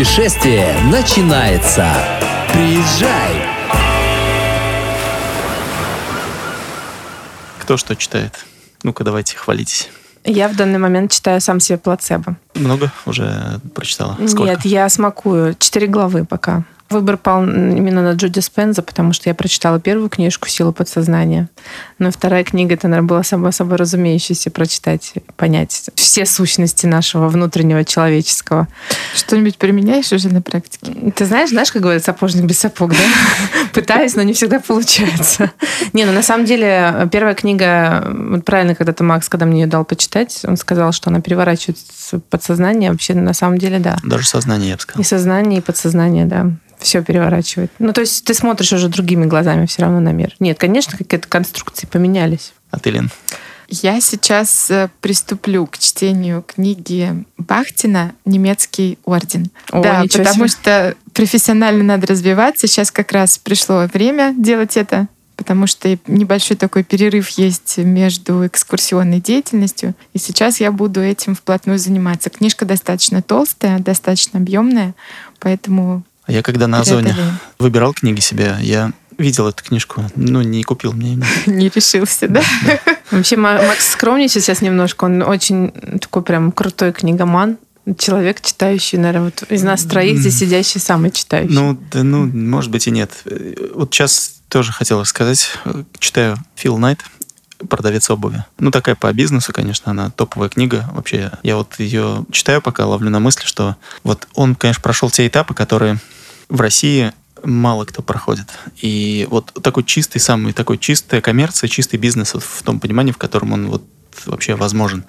путешествие начинается. Приезжай! Кто что читает? Ну-ка, давайте, хвалитесь. Я в данный момент читаю сам себе плацебо. Много уже прочитала? Сколько? Нет, я смакую. Четыре главы пока. Выбор пал именно на Джуди Спенза, потому что я прочитала первую книжку «Сила подсознания». Но вторая книга, это, наверное, была само собой разумеющейся прочитать, понять все сущности нашего внутреннего человеческого. Что-нибудь применяешь уже на практике? Ты знаешь, знаешь, как говорят, сапожник без сапог, да? Пытаюсь, но не всегда получается. Не, ну на самом деле первая книга, вот правильно когда-то Макс, когда мне ее дал почитать, он сказал, что она переворачивает подсознание. Вообще, на самом деле, да. Даже сознание, я бы сказал. И сознание, и подсознание, да все переворачивает. Ну, то есть ты смотришь уже другими глазами все равно на мир. Нет, конечно, какие-то конструкции поменялись. А ты, Лен? Я сейчас э, приступлю к чтению книги Бахтина «Немецкий орден». О, да, потому себе. что профессионально надо развиваться. Сейчас как раз пришло время делать это, потому что небольшой такой перерыв есть между экскурсионной деятельностью. И сейчас я буду этим вплотную заниматься. Книжка достаточно толстая, достаточно объемная, поэтому я когда на Озоне выбирал книги себе, я видел эту книжку, ну, не купил мне. не решился, да? Вообще, Ма- Макс скромничает сейчас немножко. Он очень такой прям крутой книгоман. Человек, читающий, наверное, вот из нас троих здесь сидящий самый читающий. Ну, да, ну, может быть и нет. Э, Вот сейчас тоже хотел сказать, э, читаю Фил Найт, продавец обуви. Ну, такая по бизнесу, конечно, она топовая книга. Вообще, я вот ее читаю, пока ловлю на мысли, что вот он, конечно, прошел те этапы, которые в России мало кто проходит. И вот такой чистый, самый такой чистая коммерция, чистый бизнес вот в том понимании, в котором он вот вообще возможен.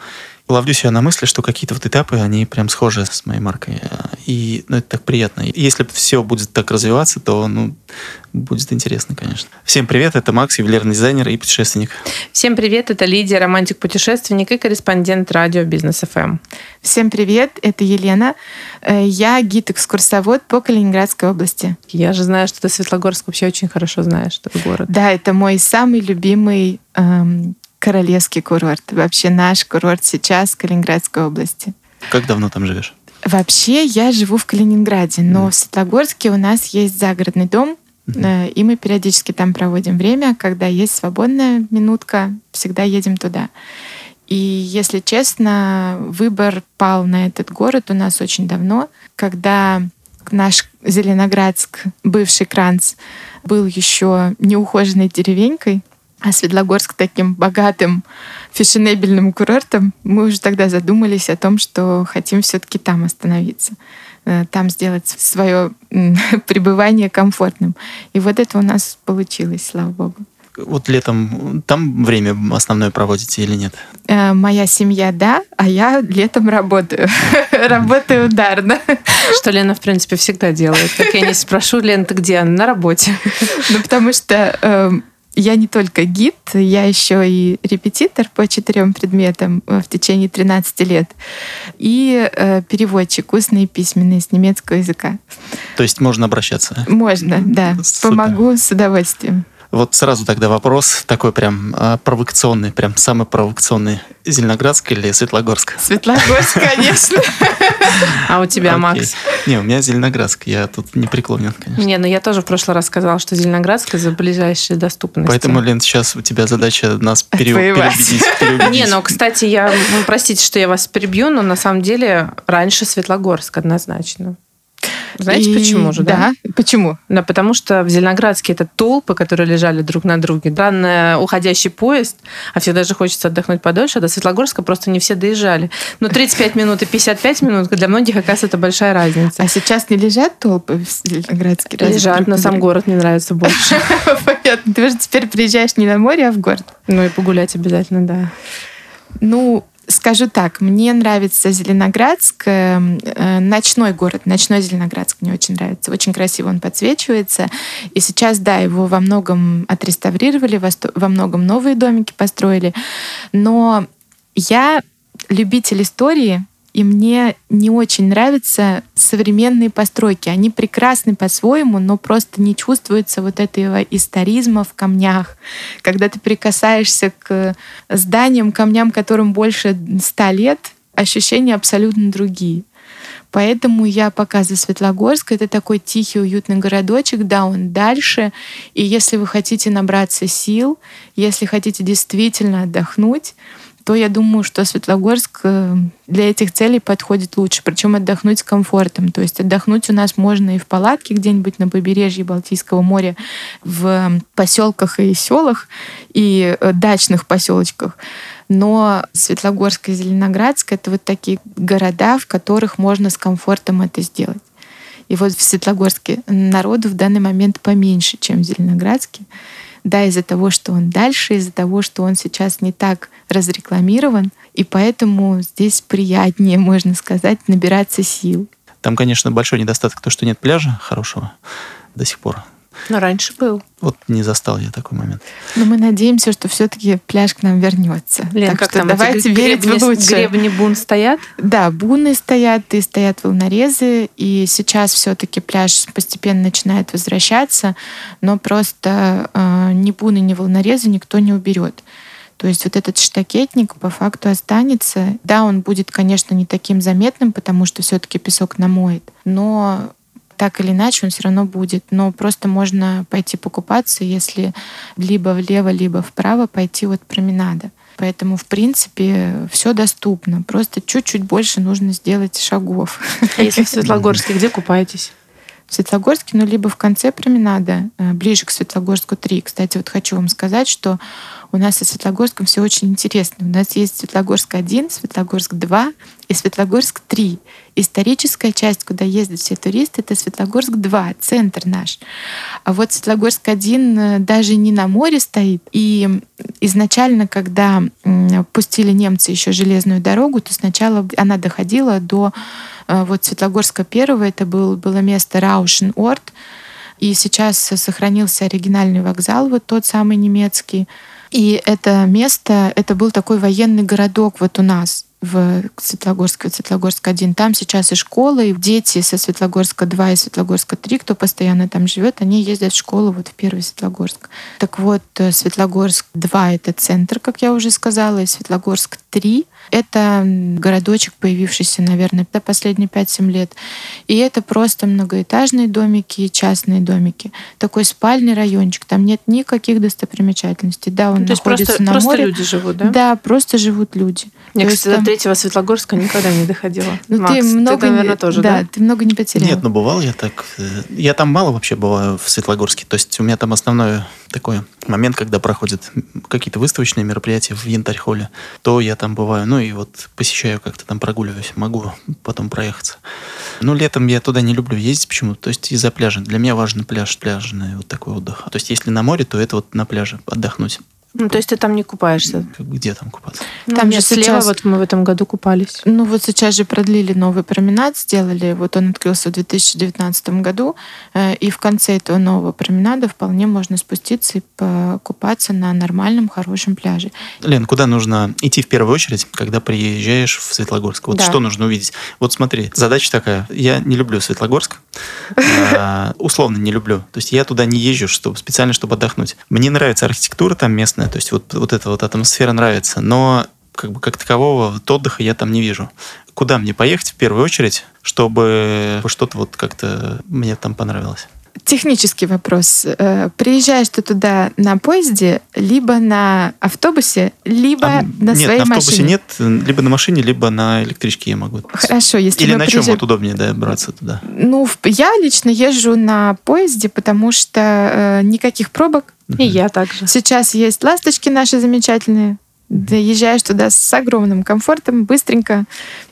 Ловлю себя на мысли, что какие-то вот этапы, они прям схожи с моей маркой. И ну, это так приятно. Если все будет так развиваться, то ну, будет интересно, конечно. Всем привет, это Макс, ювелирный дизайнер и путешественник. Всем привет, это Лидия, романтик-путешественник и корреспондент радио Бизнес Эм». ФМ. Всем привет, это Елена. Э, Я гид-экскурсовод по Калининградской области. Я же знаю, что ты Светлогорск вообще очень хорошо знаешь, этот город. Да, это мой самый любимый эм, королевский курорт. Вообще наш курорт сейчас в Калининградской области. Как давно там живешь? Вообще я живу в Калининграде, но в Светлогорске у нас есть загородный дом, э, и мы периодически там проводим время. Когда есть свободная минутка, всегда едем туда. И если честно, выбор пал на этот город у нас очень давно, когда наш Зеленоградск, бывший Кранц, был еще неухоженной деревенькой, а Светлогорск таким богатым фешенебельным курортом, мы уже тогда задумались о том, что хотим все-таки там остановиться, э, там сделать свое пребывание комфортным. И вот это у нас получилось, слава богу. Вот летом там время основное проводите или нет? Э, Моя семья, да, а я летом работаю. Работаю ударно. Что Лена, в принципе, всегда делает. Как я не спрошу, Лен, ты где? На работе. Ну, потому что эм, я не только гид, я еще и репетитор по четырем предметам э, в течение 13 лет. И э, переводчик устный и письменный с немецкого языка. То есть можно обращаться. Можно, да. Супер. Помогу с удовольствием. Вот сразу тогда вопрос такой прям а, провокационный, прям самый провокационный. Зеленоградск или Светлогорск? Светлогорск, конечно. А у тебя. Макс? Не, у меня Зеленоградск, я тут не преклонен, конечно. Не, ну я тоже в прошлый раз сказала, что Зеленоградск из-за ближайшей доступности. Поэтому, Лен, сейчас у тебя задача нас переубедить. Не, ну, кстати, я, ну, простите, что я вас перебью, но на самом деле раньше Светлогорск однозначно. Знаете, И- почему же, да? Да, почему? Да, потому что в Зеленоградске это толпы, которые лежали друг на друге. Странный уходящий поезд, а всегда же хочется отдохнуть подольше, а до Светлогорска просто не все доезжали. Но 35 минут и 55 минут для многих, оказывается, это большая разница. А сейчас не лежат толпы в Зеленоградске? Лежат, но сам город мне нравится больше. Понятно. Ты же теперь приезжаешь не на море, а в город. Ну и погулять обязательно, да. Ну, скажу так, мне нравится Зеленоградск, э, э, ночной город, ночной Зеленоградск мне очень нравится. Очень красиво он подсвечивается. И сейчас, да, его во многом отреставрировали, во многом новые домики построили. Но я любитель истории, и мне не очень нравятся современные постройки. Они прекрасны по-своему, но просто не чувствуется вот этого историзма в камнях. Когда ты прикасаешься к зданиям, камням, которым больше ста лет, ощущения абсолютно другие. Поэтому я пока за Светлогорск. Это такой тихий, уютный городочек. Да, он дальше. И если вы хотите набраться сил, если хотите действительно отдохнуть, то я думаю, что Светлогорск э, для этих целей подходит лучше. Причем отдохнуть с комфортом. То есть отдохнуть у нас можно и в палатке где-нибудь на побережье Балтийского моря, в поселках и селах, и э, дачных поселочках. Но Светлогорск и Зеленоградск — это вот такие города, в которых можно с комфортом это сделать. И вот в Светлогорске народу в данный момент поменьше, чем в Зеленоградске. Да, из-за того, что он дальше, из-за того, что он сейчас не так разрекламирован, и поэтому здесь приятнее, можно сказать, набираться сил. Там, конечно, большой недостаток то, что нет пляжа хорошего до сих пор. Но раньше был. Вот не застал я такой момент. Но мы надеемся, что все-таки пляж к нам вернется. Лен, так как что там давайте эти верить гребни, в лучшее. гребни бун стоят? Да, буны стоят, и стоят волнорезы, и сейчас все-таки пляж постепенно начинает возвращаться, но просто э, ни буны, ни волнорезы никто не уберет. То есть вот этот штакетник по факту останется. Да, он будет, конечно, не таким заметным, потому что все-таки песок намоет, но так или иначе он все равно будет. Но просто можно пойти покупаться, если либо влево, либо вправо пойти от променада. Поэтому, в принципе, все доступно. Просто чуть-чуть больше нужно сделать шагов. А если в Светлогорске, где купаетесь? В Светлогорске, ну, либо в конце променада, э, ближе к Светлогорску 3. Кстати, вот хочу вам сказать, что у нас со Светлогорском все очень интересно. У нас есть Светлогорск 1, Светлогорск 2 и Светлогорск 3. Историческая часть, куда ездят все туристы, это Светлогорск 2, центр наш. А вот Светлогорск 1 э, даже не на море стоит. И изначально, когда пустили немцы еще железную дорогу, то сначала она доходила до э, вот Светлогорска 1, это был, было место Раушен-Орт, и сейчас сохранился оригинальный вокзал, вот тот самый немецкий. И это место, это был такой военный городок вот у нас в Светлогорске, вот Светлогорск 1. Там сейчас и школа, и дети со Светлогорска 2 и Светлогорска 3, кто постоянно там живет, они ездят в школу вот в первый Светлогорск. Так вот, э, Светлогорск 2 — это центр, как я уже сказала, и Светлогорск 3 — это городочек, появившийся, наверное, за последние 5-7 лет. И это просто многоэтажные домики и частные домики. Такой спальный райончик. Там нет никаких достопримечательностей. Да, он Ну, То есть находится просто, на просто море. люди живут, да? Да, просто живут люди. Я, То есть кстати, там- до третьего Светлогорска никогда не доходила. Ну, Макс, ты много, не- наверное, тоже, да, да? ты много не потерял. Нет, ну бывал я так. э, Я там мало вообще бываю в Светлогорске. То есть у меня там основной такой момент, когда проходят какие-то выставочные мероприятия в Янтарь-холле, то я там бываю. Ну и вот посещаю как-то там прогуливаюсь. Могу потом проехаться. Ну, летом я туда не люблю ездить почему-то. То есть из-за пляжа. Для меня важен пляж, пляжный вот такой отдых. То есть если на море, то это вот на пляже отдохнуть. Ну, то есть ты там не купаешься? Где там купаться? Ну, Там же слева сейчас- вот мы в этом году купались. Ну вот сейчас же продлили новый променад, сделали, вот он открылся в 2019 году, э, и в конце этого нового променада вполне можно спуститься и покупаться на нормальном, хорошем пляже. Лен, куда нужно идти в первую очередь, когда приезжаешь в Светлогорск? Вот Да. что нужно увидеть? Вот смотри, задача такая. Я не люблю Светлогорск. А, Условно не люблю. То есть я туда не езжу чтобы, специально, чтобы отдохнуть. Мне нравится архитектура там местная, то есть вот, вот эта вот атмосфера нравится, но как бы как такового вот отдыха я там не вижу. Куда мне поехать в первую очередь, чтобы что-то вот как-то мне там понравилось? Технический вопрос. Э, Приезжаешь ты туда на поезде, либо на автобусе, либо А, на нет, своей на автобусе машине? нет, либо на машине, либо на электричке я могу. Хорошо, если Или на чем приезжаем- вот удобнее добраться туда? Ну, я лично езжу на поезде, потому что э, никаких пробок. И я также. Сейчас есть ласточки наши замечательные. Доезжаешь туда с огромным комфортом, быстренько.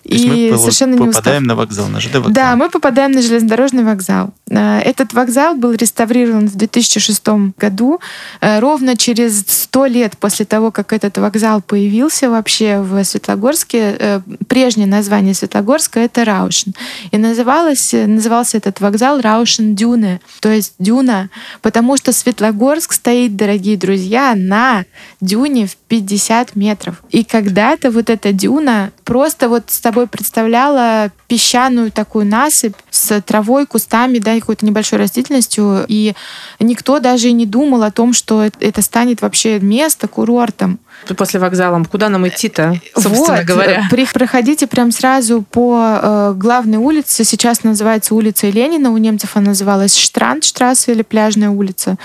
То есть и мы совершенно не устав. попадаем на вокзал, на ЖД вокзал. Да, мы попадаем на железнодорожный вокзал. Э, Этот вокзал был реставрирован в 2006 году, э, ровно через 100 лет после того, как этот вокзал появился вообще в Светлогорске. э, Прежнее название Светлогорска — это Раушен. И называлось, назывался этот вокзал Раушен Дюне, то есть дюна, потому что Светлогорск стоит, дорогие друзья, на дюне в 50 метров. И когда-то вот эта дюна просто вот с тобой представляла песчаную такую насыпь с травой, кустами, да, какой-то небольшой растительностью. И никто даже и не думал о том, что это станет вообще место курортом. После вокзала. Куда нам идти-то, собственно вот, говоря? При, проходите прям сразу по э, главной улице. Сейчас называется улица Ленина. У немцев она называлась Штрандштрассе или Пляжная улица.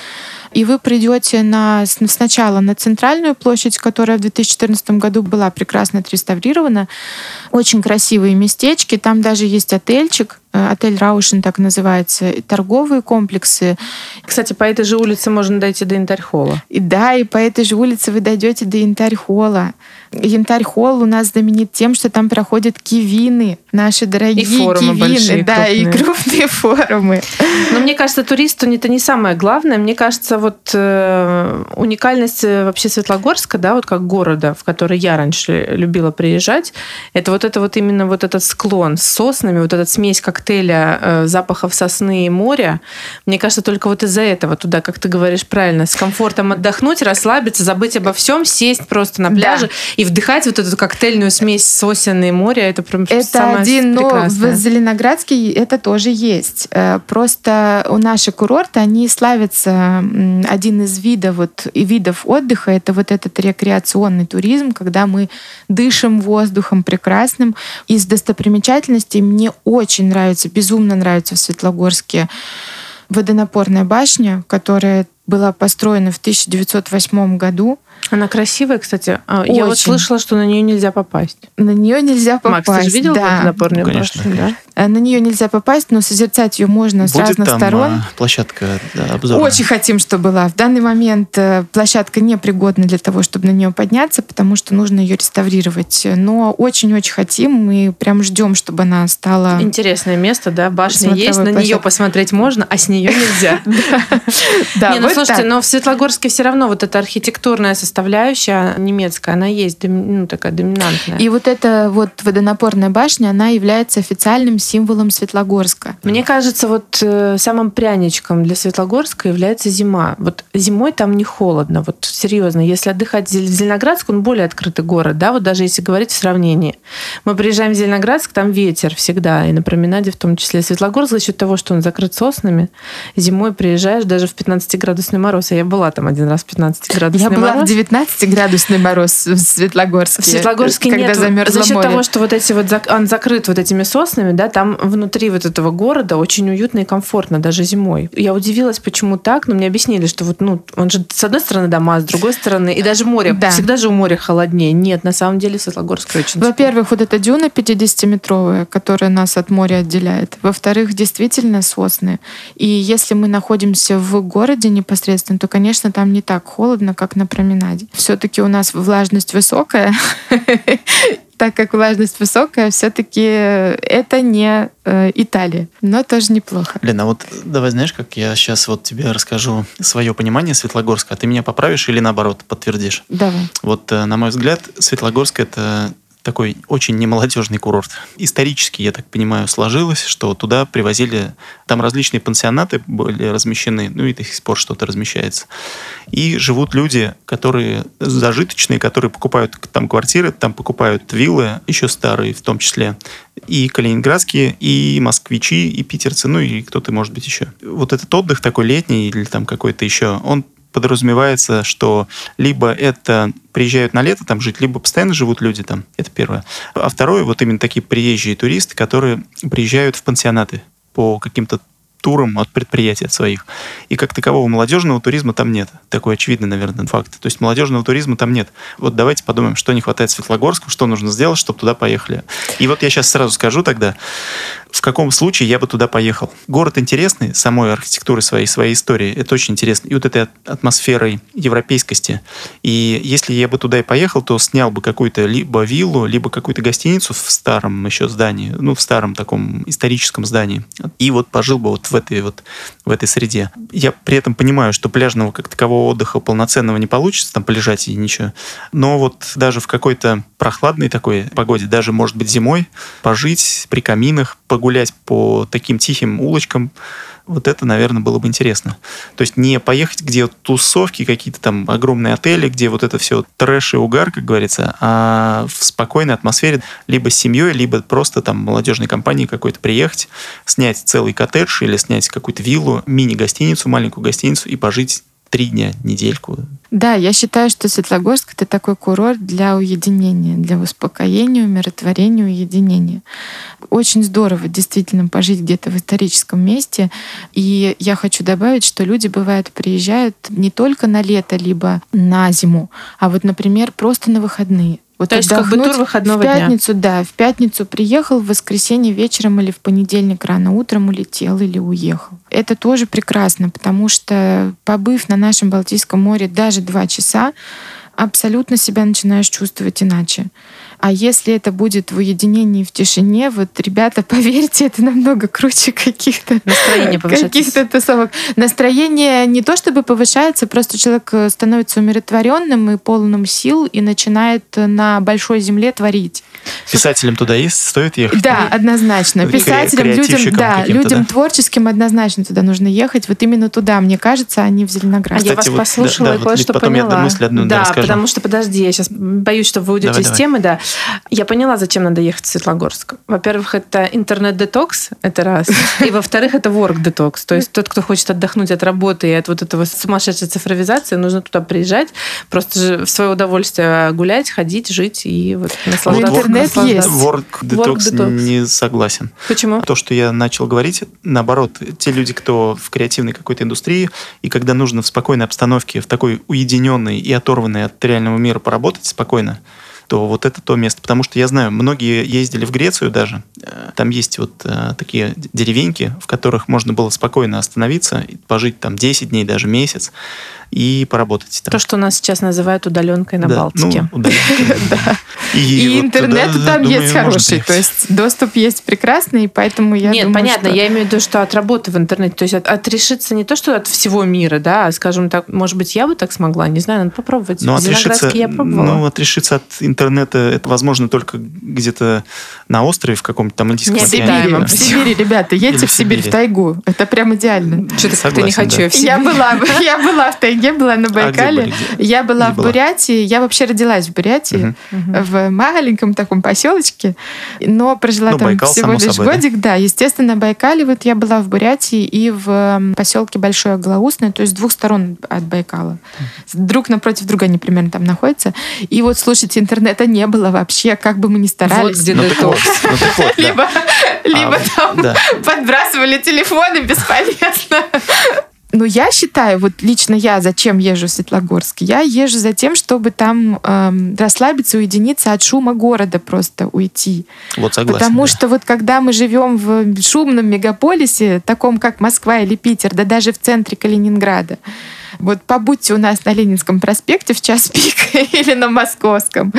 И вы придете на, сначала на центральную площадь, которая в 2014 году была прекрасно отреставрирована. Очень красивые местечки. Там даже есть отельчик, отель Раушин так называется, торговые комплексы. Кстати, по этой же улице можно дойти до Янтарь-холла. И да, и по этой же улице вы дойдете до Янтарь-холла. Янтарь-холл у нас знаменит тем, что там проходят кивины, наши дорогие и форумы кивины, большие, да, крупные. и крупные форумы. Но мне кажется, туристу это не самое главное. Мне кажется, вот э, уникальность э, вообще Светлогорска, да, вот как города, в который я раньше любила приезжать, это вот это вот именно вот этот склон с соснами, вот эта смесь коктейля э, запахов сосны и моря. Мне кажется, только вот из-за этого туда, как ты говоришь правильно, с комфортом отдохнуть, расслабиться, забыть обо всем, сесть просто на пляже Да. и вдыхать вот эту коктейльную смесь сосен и моря. Это прям Это самое один, но в Зеленоградске это тоже есть. Э, Просто у наши курорты, они славятся, один из видов, вот, и видов отдыха, это вот этот рекреационный туризм, когда мы дышим воздухом прекрасным. Из достопримечательностей мне очень нравится, безумно нравится в Светлогорске водонапорная башня, которая была построена в 1908 году. Она красивая, кстати. А, Я вот Очень. слышала, что на нее нельзя попасть. На нее нельзя попасть. Макс, ты же видел да. водонапорную Ну, конечно, башню, да? конечно. Э, На нее нельзя попасть, но созерцать ее можно с Будет разных там сторон. а, площадка да, обзора? Очень хотим, чтобы была. В данный момент э, площадка непригодна для того, чтобы на нее подняться, потому что нужно ее реставрировать. Но очень-очень хотим, мы прям ждем, чтобы она стала... Интересное место, да, башня есть, на нее посмотреть можно, а с нее нельзя. Да, Не, ну слушайте, но в Светлогорске все равно вот эта архитектурная составляющая немецкая, она есть, ну, такая доминантная. И вот эта вот водонапорная башня, она является официальным символом Светлогорска. Мне кажется, вот э, самым пряничком для Светлогорска является зима. Вот зимой там не холодно, вот серьезно. Если отдыхать в Зеленоградск, он более открытый город, да, вот даже если говорить в сравнении. Мы приезжаем в Зеленоградск, там ветер всегда, и на променаде в том числе. Светлогорск за счет того, что он закрыт соснами, зимой приезжаешь даже в 15-градусный мороз. А я была там один раз в 15-градусный Я была мороз. в 19-градусный мороз в Светлогорске. В Светлогорске когда нет. замерзло За счет море. того, что вот эти вот он закрыт вот этими соснами, да, там внутри вот этого города очень уютно и комфортно, даже зимой. Я удивилась, почему так, но мне объяснили, что вот, ну, он же с одной стороны дома, с другой стороны, и даже море, Да. всегда же у моря холоднее. Нет, на самом деле Светлогорск очень Во-первых, вот эта дюна 50-метровая, которая нас от моря отделяет. Во-вторых, действительно сосны. И если мы находимся в городе непосредственно, то, конечно, там не так холодно, как на променаде. Все-таки у нас влажность высокая. Так как влажность высокая, все-таки это не э, Италия, но тоже неплохо. Лена, а вот давай знаешь, как я сейчас вот тебе расскажу свое понимание Светлогорска, а ты меня поправишь или наоборот подтвердишь? Давай. Вот, э, на мой взгляд, Светлогорск это такой очень немолодежный курорт. Исторически, я так понимаю, сложилось, что туда привозили, там различные пансионаты были размещены, ну и до сих пор что-то размещается. И живут люди, которые зажиточные, которые покупают там квартиры, там покупают виллы, еще старые в том числе, и калининградские, и москвичи, и питерцы, ну и кто-то, может быть, еще. Вот этот отдых такой летний или там какой-то еще, он подразумевается, что либо это приезжают на лето там жить, либо постоянно живут люди там. Это первое. А второе, вот именно такие приезжие туристы, которые приезжают в пансионаты по каким-то турам от предприятий от своих. И как такового молодежного туризма там нет. Такой очевидный, наверное, факт. То есть молодежного туризма там нет. Вот давайте подумаем, что не хватает Светлогорску, что нужно сделать, чтобы туда поехали. И вот я сейчас сразу скажу тогда, в каком случае я бы туда поехал. Город интересный, самой архитектурой своей, своей истории. Это очень интересно. И вот этой атмосферой европейскости. И если я бы туда и поехал, то снял бы какую-то либо виллу, либо какую-то гостиницу в старом еще здании, ну, в старом таком историческом здании. И вот пожил бы вот в этой вот в этой среде. Я при этом понимаю, что пляжного как такового отдыха полноценного не получится, там полежать и ничего. Но вот даже в какой-то прохладной такой погоде, даже, может быть, зимой, пожить при каминах, погулять по таким тихим улочкам, вот это, наверное, было бы интересно. То есть не поехать, где тусовки, какие-то там огромные отели, где вот это все трэш и угар, как говорится, а в спокойной атмосфере либо с семьей, либо просто там молодежной компанией какой-то приехать, снять целый коттедж или снять какую-то виллу, мини-гостиницу, маленькую гостиницу и пожить три дня, недельку. Да, я считаю, что Светлогорск это такой курорт для уединения, для успокоения, умиротворения, уединения. Очень здорово действительно пожить где-то в историческом месте. И я хочу добавить, что люди бывают приезжают не только на лето, либо на зиму, а вот, например, просто на выходные. Вот То есть как бы тур выходного в пятницу, дня. да, в пятницу приехал, в воскресенье вечером или в понедельник рано утром улетел или уехал. Это тоже прекрасно, потому что побыв на нашем Балтийском море даже два часа, абсолютно себя начинаешь чувствовать иначе. А если это будет в уединении, в тишине, вот, ребята, поверьте, это намного круче каких-то настроение каких-то тусовок. Настроение не то чтобы повышается, просто человек э, становится умиротворенным и полным сил и начинает на большой земле творить. Писателям туда есть, стоит ехать? Да, однозначно. Писателям, людям, да, людям да? творческим однозначно туда нужно ехать. Вот именно туда, мне кажется, они в Зеленоград. А я вас вот, послушала да, и кое-что потом поняла. я мысль одну да, расскажу. потому что, подожди, я сейчас боюсь, что вы уйдете давай, из давай. темы, да. Я поняла, зачем надо ехать в Светлогорск. Во-первых, это интернет-детокс, это раз. И во-вторых, это work-детокс. То есть тот, кто хочет отдохнуть от работы и от вот этого сумасшедшей цифровизации, нужно туда приезжать, просто же в свое удовольствие гулять, ходить, жить и вот наслаждаться. Интернет есть. Work-детокс не согласен. Почему? То, что я начал говорить, наоборот, те люди, кто в креативной какой-то индустрии, и когда нужно в спокойной обстановке, в такой уединенной и оторванной от реального мира поработать спокойно, то вот это то место. Потому что я знаю, многие ездили в Грецию даже. Там есть вот э, такие деревеньки, в которых можно было спокойно остановиться, пожить там 10 дней, даже месяц и поработать там. То, что нас сейчас называют удаленкой на да, Балтике. Ну, да. И, интернет там есть хороший, то есть доступ есть прекрасный, поэтому я Нет, понятно, я имею в виду, что от работы в интернете, то есть от, отрешиться не то, что от всего мира, да, а, скажем так, может быть, я бы так смогла, не знаю, надо попробовать. Но отрешиться, я пробовала. Ну, отрешиться от интернета, это возможно только где-то на острове в каком-то там индийском Нет, океане. В Сибири, в Сибири, ребята, едьте в Сибирь, в тайгу, это прям идеально. Что-то как-то не хочу да. в Сибирь. Я была, я была в тайге, была на Байкале. А где были, Я была где в Бурятии, я вообще родилась в Бурятии, угу. в маленьком таком поселочке, но прожила ну, там Байкал, всего лишь собой, годик. Да? да, естественно, Байкале. Вот я была в Бурятии и в поселке Большое Глаусное, то есть с двух сторон от Байкала. Друг напротив друга они примерно там находятся. И вот, слушайте, интернета не было вообще, как бы мы ни старались. Вот где ну, детокс. Ну, либо либо а, там подбрасывали телефоны бесполезно. Ну, я считаю, вот лично я зачем езжу в Светлогорск? Я езжу за тем, чтобы там эм, расслабиться, уединиться от шума города, просто уйти. Вот согласен. Потому да. что вот когда мы живем в шумном мегаполисе, таком как Москва или Питер, да даже в центре Калининграда, вот побудьте у нас на Ленинском проспекте в час пик или на Московском.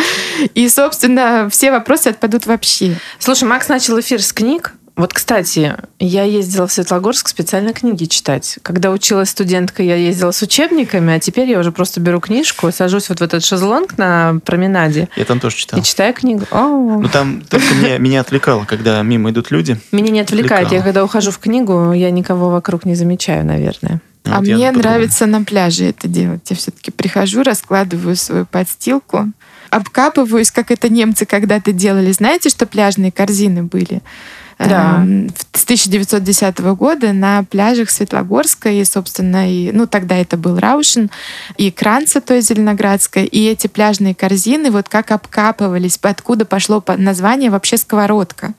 И, собственно, все вопросы отпадут вообще. Слушай, Макс начал эфир с книг. Вот, кстати, я ездила в Светлогорск специально книги читать. Когда училась студентка, я ездила с учебниками, а теперь я уже просто беру книжку, сажусь вот в этот шезлонг на променаде. Я там тоже читал. И читаю книгу. О. Ну там только меня, меня отвлекало, когда мимо идут люди. Меня не отвлекает. Отвлекало. Я когда ухожу в книгу, я никого вокруг не замечаю, наверное. Ну, а мне нравится на пляже это делать. Я все-таки прихожу, раскладываю свою подстилку, обкапываюсь, как это немцы когда-то делали. Знаете, что пляжные корзины были? Да. э, с 1910 года на пляжах Светлогорска и, собственно, и, ну, тогда это был Раушин, и Кранца, то есть Зеленоградская, и эти пляжные корзины, вот как обкапывались, откуда пошло название вообще сковородка.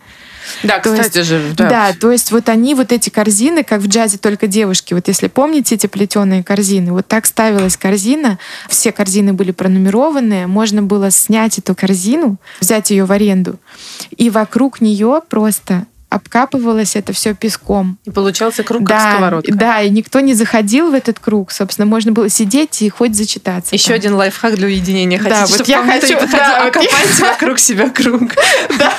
Да, то кстати есть, же. Да. да, то есть вот они, вот эти корзины, как в джазе только девушки, вот если помните эти плетеные корзины, вот так ставилась корзина, все корзины были пронумерованы, можно было снять эту корзину, взять ее в аренду, и вокруг нее просто обкапывалось это все песком. И получался круг, да, как сковородка. Да, и никто не заходил в этот круг. Собственно, можно было сидеть и хоть зачитаться. Еще там. один лайфхак для уединения. Хотите, да, вот я хочу, да, вот окопать я... вокруг себя круг. Да,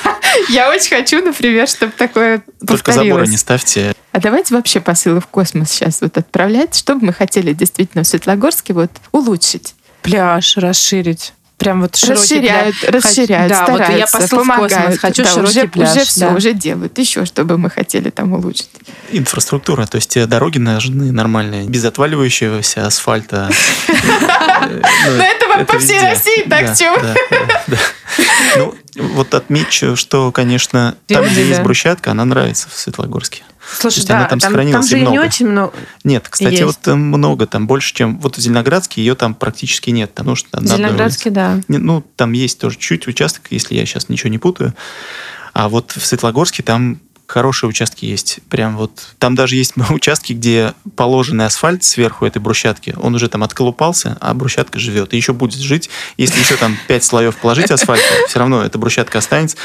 я очень хочу, например, чтобы такое Только заборы не ставьте. А давайте вообще посылы в космос сейчас вот отправлять, чтобы мы хотели действительно в Светлогорске вот улучшить. Пляж расширить прям вот широкий расширяют, пляж. расширяют, да, стараются, вот я посыл помогают. в космос, хочу да, широкий уже, пляж. Уже все, да. уже делают. Еще, чтобы мы хотели там улучшить. Инфраструктура, то есть э, дороги нужны нормальные, без отваливающегося асфальта. Но это вам по всей России, так чего? Ну, вот отмечу, что, конечно, там, где есть брусчатка, она нравится в Светлогорске. Слушай, есть да, она там там, сохранилась там же и и не много. очень много. Нет, кстати, Есть. вот там много, там больше, чем... Вот в Зеленоградске ее там практически нет. Потому что на одной Зеленоградский, да. Ну, там есть тоже чуть участок, если я сейчас ничего не путаю. А вот в Светлогорске там хорошие участки есть. Прям вот... Там даже есть участки, где положенный асфальт сверху этой брусчатки, он уже там отколупался, а брусчатка живет. И еще будет жить. Если еще там пять слоев положить асфальта, все равно эта брусчатка останется.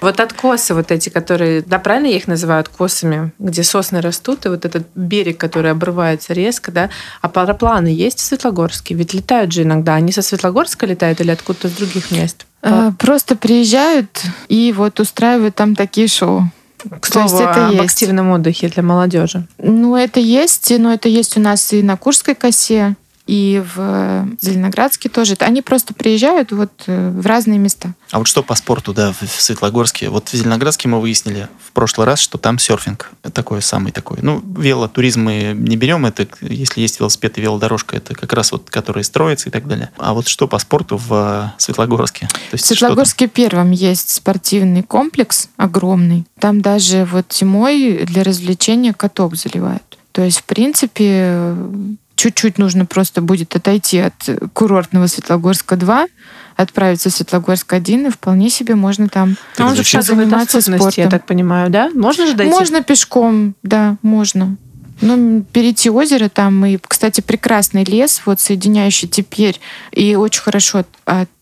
Вот откосы вот эти, которые, да, правильно я их называют косами, где сосны растут, и вот этот берег, который обрывается резко, да, а парапланы есть в Светлогорске? Ведь летают же иногда. Они со Светлогорска летают или откуда-то с других мест? Э, Просто приезжают и вот устраивают там такие шоу. К То есть это об есть. активном отдыхе для молодежи. Ну, это есть, но это есть у нас и на Курской косе, и в Зеленоградске тоже. Они просто приезжают вот э, в разные места. А вот что по спорту, да, в в Светлогорске? Вот в Зеленоградске мы выяснили в прошлый раз, что там серфинг такой самый такой. Ну, велотуризм мы не берем, это если есть велосипед и велодорожка, это как раз вот, которые строятся и так далее. А вот что по спорту в э, Светлогорске? То В есть там? Светлогорске первом есть спортивный комплекс огромный. Там даже вот зимой для развлечения каток заливают. То есть, в принципе, э, чуть-чуть нужно просто будет отойти от курортного Светлогорска 2, отправиться в Светлогорск 1, и вполне себе можно там Так Он же заниматься доступности, я спортом. так понимаю, да? Можно же дойти? Можно пешком, да, можно. Ну, перейти озеро там, и, кстати, прекрасный лес, вот соединяющий теперь, и очень хорошо от-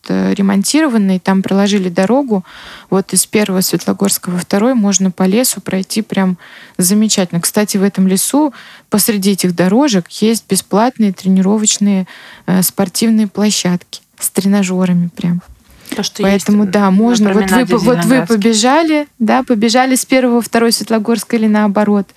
отремонтированный, там проложили дорогу, вот из первого Светлогорска во второй можно по лесу пройти прям замечательно. Кстати, в этом лесу посреди этих дорожек есть бесплатные тренировочные э, спортивные площадки с тренажерами прям. То, что Поэтому, есть да, на можно. Вот вы, вот вы побежали, да, побежали с первого во второй Светлогорска или наоборот.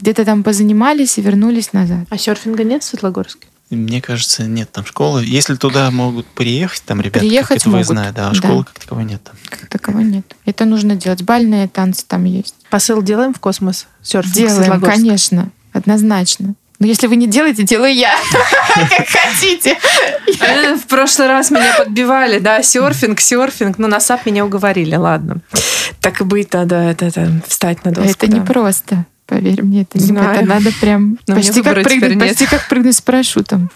Где-то там позанимались и вернулись назад. А серфинга нет в Светлогорске? Мне кажется, нет там школы. Если туда могут приехать, там ребята, Приехать как могут, выездная, да, а да. школы как таковой нет там. Как такового нет. Это нужно делать. Бальные танцы там есть. Посыл делаем в космос? Серфинг Делаем, конечно. Однозначно. Но если вы не делаете, делаю я. Как хотите. Э, В прошлый раз меня подбивали, да, серфинг, серфинг, но на САП меня уговорили, ладно. Так и быть, надо это, это, встать на доску. Это да. непросто. Поверь мне, это, не, Знаю. это надо прям Но почти как, прыгнуть, почти как прыгнуть с парашютом.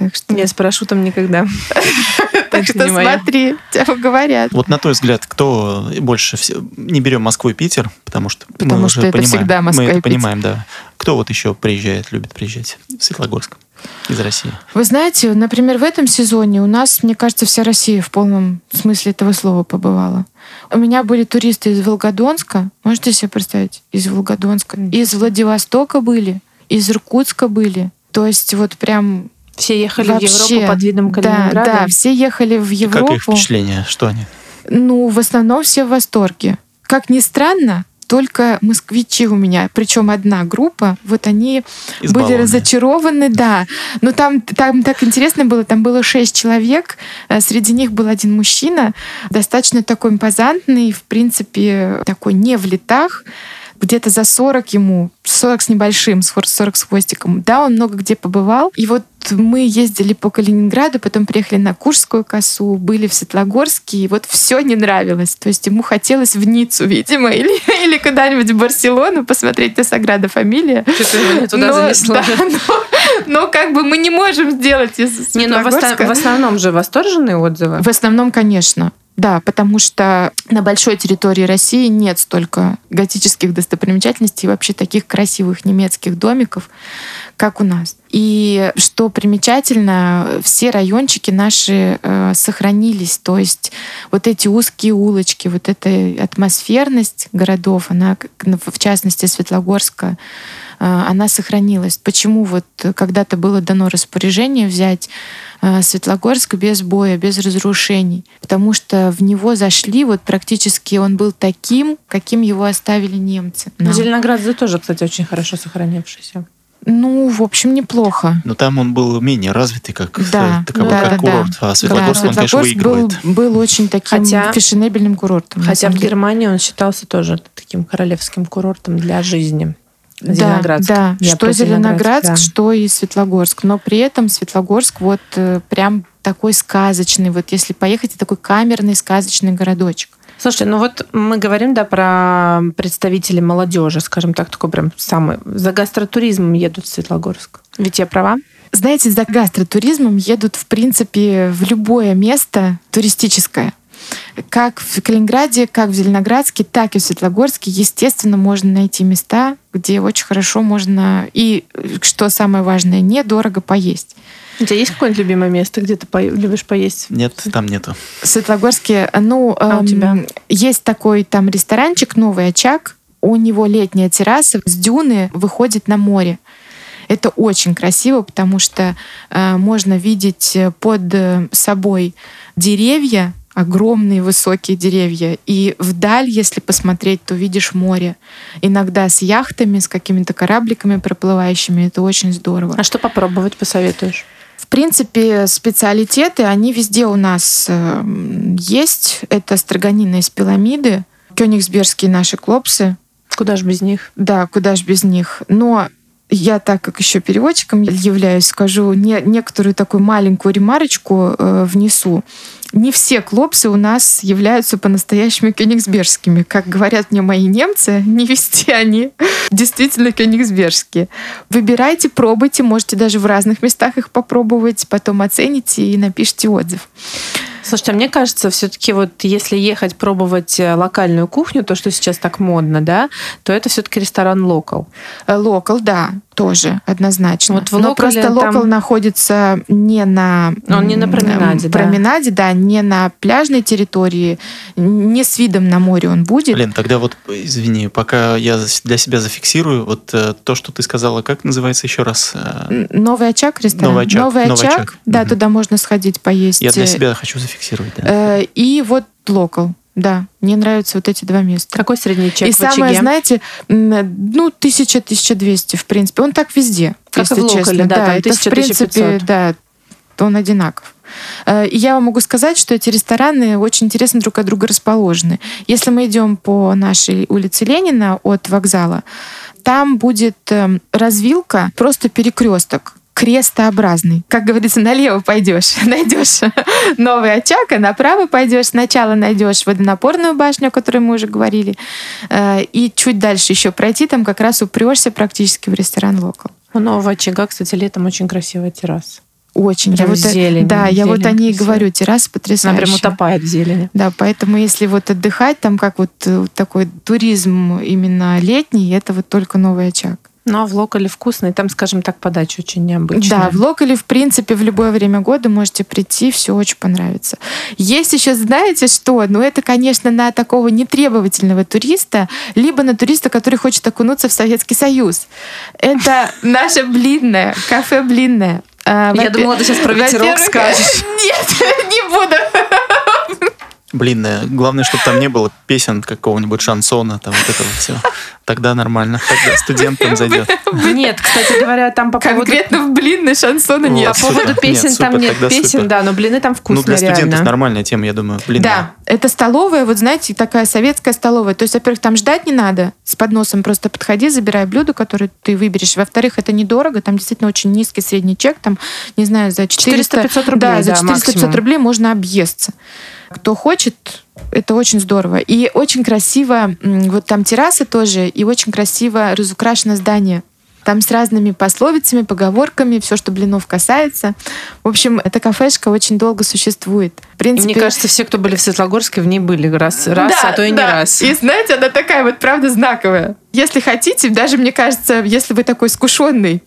Так что, Нет, с парашютом никогда. так что смотри, тебя говорят. Вот на твой взгляд, кто больше всего... Не берем Москву и Питер, потому что Потому мы что уже это понимаем. всегда Москва мы это понимаем, да. Кто вот еще приезжает, любит приезжать в Светлогорск из России? Вы знаете, например, в этом сезоне у нас, мне кажется, вся Россия в полном смысле этого слова побывала. У меня были туристы из Волгодонска, можете себе представить, из Волгодонска, из Владивостока были, из Иркутска были. То есть вот прям Все ехали в вообще, Европу под видом да, Калининграда. да, все ехали в Как их Европу. впечатление? Что они? Ну, в основном все в восторге. Как ни странно, только москвичи у меня, причем одна группа, вот они были Избалованные. разочарованы, да. Но там, там так интересно было, там было шесть человек, э, среди них был один мужчина, достаточно такой импозантный, в принципе, такой не в летах, где-то за 40 ему, 40 с небольшим, 40 с хвостиком. Да, он много где побывал. И вот мы ездили по Калининграду, потом приехали на Куршскую косу, были в Светлогорске, и вот все не нравилось. То есть ему хотелось в Ниццу, видимо, или, или куда-нибудь в Барселону посмотреть на Саграда Фамилия. Что-то туда Но, занесло. да, но, но как бы мы не можем сделать из Не, ну в, оста- Светлогорска. в основном же восторженные отзывы. В основном, конечно. Да, потому что на большой территории России нет столько готических достопримечательностей и вообще таких красивых немецких домиков, как у нас. И что примечательно, все райончики наши э, сохранились. То есть вот эти узкие улочки, вот эта атмосферность городов, она, в частности, Светлогорска, она сохранилась. Почему вот когда-то было дано распоряжение взять э, Светлогорск без боя, без разрушений? Потому что в него зашли, вот практически он был таким, каким его оставили немцы. нам. Зеленоград тоже, кстати, очень хорошо сохранившийся. Ну, в общем, неплохо. Но там он был менее развитый, как Да, э, таковой, да, как да, курорт. А Светлогорск, Да, он, конечно, Светлогорск был, выигрывает. был очень таким Хотя- фешенебельным курортом. Хотя в. Германии он считался тоже таким королевским курортом для жизни. Да, Зеленоградск. да, Я что Зеленоградск, да. что и Светлогорск. Но при этом Светлогорск вот э, прям такой сказочный. Вот если поехать, это такой камерный сказочный городочек. Слушай, ну вот мы говорим, да, про представителей молодежи, скажем так, такой прям самый. За гастротуризмом едут в Светлогорск. Ведь я права? Знаете, за гастротуризмом едут, в принципе, в любое место туристическое. Как в Калининграде, как в Зеленоградске, так и в Светлогорске, естественно, можно найти места, где очень хорошо можно и, что самое важное, недорого поесть. У тебя есть какое-нибудь любимое место, где ты по- любишь поесть? Нет, там нету. В Светлогорске, ну, А у эм, тебя? есть такой там ресторанчик «Новый очаг». У него летняя терраса с дюны выходит на море. Это очень красиво, потому что э, можно видеть э, под э, собой деревья, огромные высокие деревья. И вдаль, если посмотреть, то видишь море. Иногда с яхтами, с какими-то корабликами проплывающими. Это очень здорово. А что попробовать посоветуешь? В принципе, специалитеты, они везде у нас э, есть. Это строганина из пиламиды, кёнигсбергские наши клопсы. Куда же без них? Да, куда ж без них. Но я, так как еще переводчиком являюсь, скажу не, некоторую такую маленькую ремарочку э, внесу. Не все клопсы у нас являются по-настоящему кёнигсбергскими. Как говорят мне мои немцы, не везде они действительно кёнигсбергские. Выбирайте, пробуйте, можете даже в разных местах их попробовать, потом оцените и напишите отзыв. Слушайте, а мне кажется, все-таки вот если ехать пробовать э, локальную кухню, то, что сейчас так модно, да, то это все-таки ресторан локал. Локал, да, тоже однозначно. Вот в Но локале просто локал там- находится не на Он не на променаде, да. променаде, да, не на пляжной территории, не с видом на море он будет. Блин, тогда вот, извини, пока я для себя зафиксирую, вот э, то, что ты сказала, как называется еще раз? Э, Новый очаг ресторан. Новый очаг, новый очаг. да, Мгм. туда можно сходить поесть. Я для Э, себя хочу зафиксировать, да. И вот локал, да. Мне нравятся вот эти два места. Какой средний чек и в самое, очаге? знаете, ну, 1000-1200, в принципе. Он так везде, Как и если в локале, честно. да, там это, в 1000-1500. принципе, да, он одинаков. Э, И я вам могу сказать, что эти рестораны очень интересно друг от друга расположены. Если мы идем по нашей улице Ленина от вокзала, там будет эм, развилка, просто перекресток крестообразный. Как говорится, налево пойдешь, найдешь новый очаг, а направо пойдешь. Сначала найдешь водонапорную башню, о которой мы уже говорили, э, и чуть дальше еще пройти, там как раз упрешься практически в ресторан Локал. У нового очага, кстати, летом очень красивая терраса. Очень. Прям я вот, зелень, да, я вот зелень о ней и красивая. говорю. Терраса Она потрясающая. прям утопает в зелени. Да, поэтому если вот отдыхать, там как вот э, такой туризм именно летний, это вот только новый очаг. Ну, а в локале вкусный, там, скажем так, подача очень необычная. Да, в локале, в принципе, в любое время года можете прийти, все очень понравится. Есть еще, знаете что? Ну, это, конечно, на такого нетребовательного туриста, либо на туриста, который хочет окунуться в Советский Союз. Это наше блинное, кафе блинное. А, Я думала, ты сейчас про ветерок скажешь. Нет, не буду. Блин, главное, чтобы там не было песен какого-нибудь шансона, там вот этого все. Тогда нормально. Тогда студентам зайдет. Нет, кстати говоря, там по поводу... Конкретно в блинной шансона нет. По поводу песен там нет песен, да, но блины там Ну, вкусные, для студентов нормальная тема, я думаю. Блин, Да, это столовая, вот знаете, такая советская столовая. То есть, во-первых, там ждать не надо. С подносом просто подходи, забирай блюдо, которое ты выберешь. Во-вторых, это недорого, там действительно очень низкий средний чек, там, не знаю, за 400... 400-500 рублей, Да, за да, 400-500 максимум. рублей можно объесться. Кто хочет, это очень здорово. И очень красиво, вот там терраса тоже, и очень красиво разукрашено здание. Там с разными пословицами, поговорками, все, что блинов касается. В общем, эта кафешка очень долго существует. В И принципе, мне кажется, все, кто были в Светлогорске, в ней были раз, раз да, а то и не да. раз. И знаете, она такая вот, правда, знаковая. Если хотите, даже мне кажется, если вы такой скушенный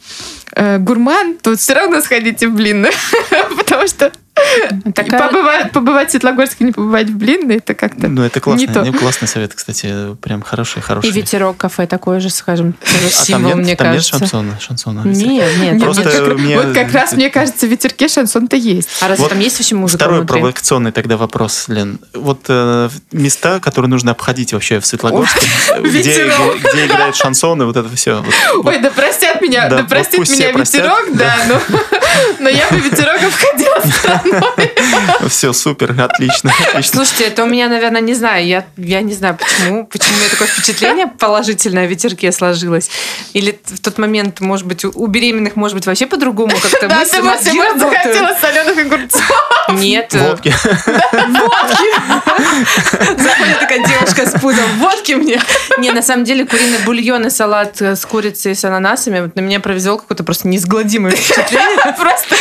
э, гурман, то все равно сходите в блин. Потому что Такая- побывать, побывать в Светлогорске, не побывать в блин, это как-то Ну, это не классный, то. не, классный совет, кстати. Прям хороший, хороший. И ветерок кафе такое же, скажем, тоже а там символ, нет, мне там нет кажется. шансона? шансона Нет, нет, Нет, Просто нет, как- мне- вот как раз, мне кажется, в ветерке шансон-то есть. А разве Вот там есть вообще музыка Второй внутри? провокационный тогда вопрос, Лен. Вот э, места, которые нужно обходить вообще в Светлогорске, где. Где играет шансон и вот это все. Ой, да простят меня, Да, да, вот простит пусть меня простят, ветерок, да, но, но я бы ветерок обходила Все, супер, отлично, отлично. Слушайте, это у меня, наверное, не знаю, я, я не знаю, почему, почему у меня такое впечатление положительное о ветерке сложилось. Или в тот момент, может быть, у- беременных, может быть, вообще по-другому как-то Да, ты работают. захотела соленых огурцов. Нет, э, Водки. Заходит такая девушка с пузом. Водки мне. Не, на самом деле куриный бульон и салат э, с курицей и с ананасами вот на меня произвел какое-то просто неизгладимое впечатление. Просто.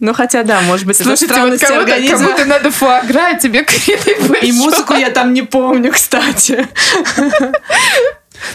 Ну, хотя да, может быть, это Слушайте, вот странности кому-то, организма. кому-то надо фуагра, а тебе куриный бульон. И музыку я там не помню, кстати.